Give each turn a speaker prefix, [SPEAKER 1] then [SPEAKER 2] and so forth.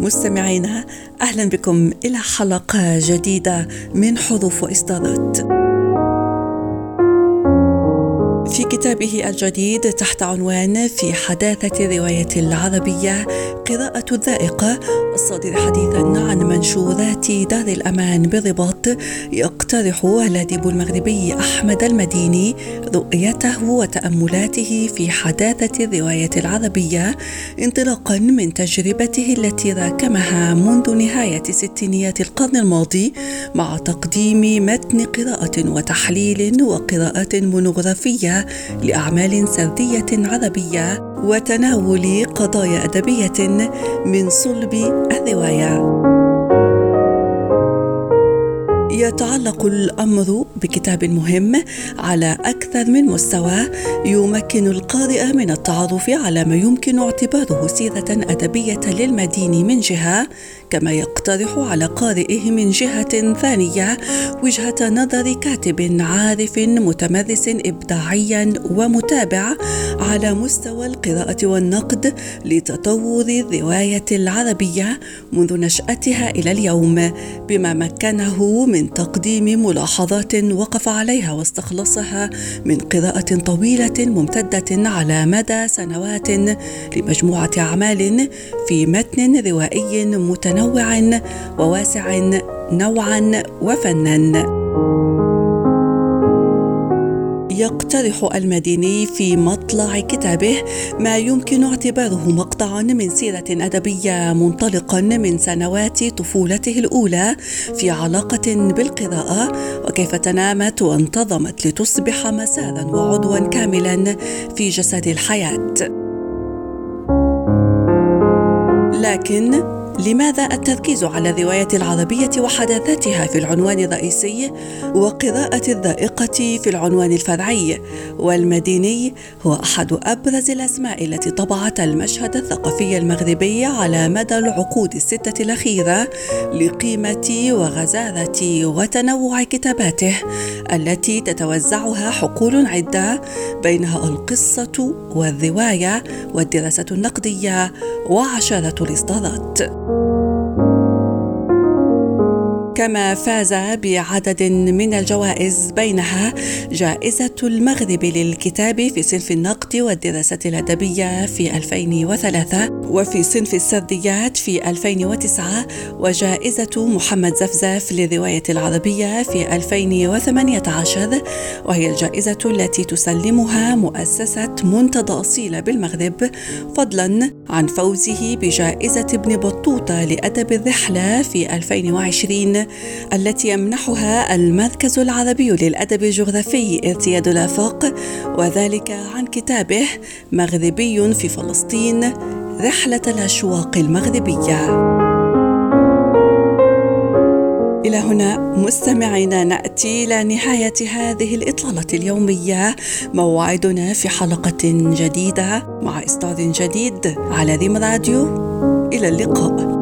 [SPEAKER 1] مستمعينا أهلا بكم إلى حلقة جديدة من حروف واصدارات في كتابه الجديد تحت عنوان في حداثة الرواية العربية قراءة الذائقة الصادر حديثا عن منشورات دار الأمان بالرباط يقترح الأديب المغربي أحمد المديني رؤيته وتأملاته في حداثة الرواية العربية انطلاقا من تجربته التي راكمها منذ نهاية ستينيات القرن الماضي مع تقديم متن قراءة وتحليل وقراءة مونوغرافية لأعمال سرديه عربية وتناول قضايا أدبية من صلب الرواية. يتعلق الأمر بكتاب مهم على أكثر من مستوى يمكن القارئ من التعرف على ما يمكن اعتباره سيرة أدبية للمدين من جهة كما يقترح على قارئه من جهة ثانية وجهة نظر كاتب عارف متمرس ابداعيا ومتابع على مستوى القراءة والنقد لتطور الرواية العربية منذ نشأتها إلى اليوم بما مكنه من تقديم ملاحظات وقف عليها واستخلصها من قراءة طويلة ممتدة على مدى سنوات لمجموعة أعمال في متن روائي متنوع. وواسع نوعا وفنا. يقترح المديني في مطلع كتابه ما يمكن اعتباره مقطعا من سيرة أدبية منطلقا من سنوات طفولته الأولى في علاقة بالقراءة وكيف تنامت وانتظمت لتصبح مسارا وعضوا كاملا في جسد الحياة. لكن لماذا التركيز على الرواية العربية وحداثتها في العنوان الرئيسي وقراءة الذائقة في العنوان الفرعي والمديني هو أحد أبرز الأسماء التي طبعت المشهد الثقافي المغربي على مدى العقود الستة الأخيرة لقيمة وغزارة وتنوع كتاباته. التي تتوزعها حقول عدة بينها القصة والرواية والدراسة النقدية وعشرة الإصدارات. كما فاز بعدد من الجوائز بينها جائزة المغرب للكتاب في صنف النقد والدراسة الأدبية في 2003 وفي صنف السرديات في 2009 وجائزة محمد زفزف للرواية العربية في 2018 وهي الجائزة التي تسلمها مؤسسة منتدى أصيل بالمغرب فضلا عن فوزه بجائزة ابن بطوطة لأدب الرحلة في 2020 التي يمنحها المركز العربي للأدب الجغرافي ارتياد الآفاق وذلك عن كتابه مغربي في فلسطين رحلة الأشواق المغربية. إلى هنا مستمعينا نأتي إلى نهاية هذه الإطلالة اليومية. موعدنا في حلقة جديدة مع إصدار جديد على ريم راديو. إلى اللقاء.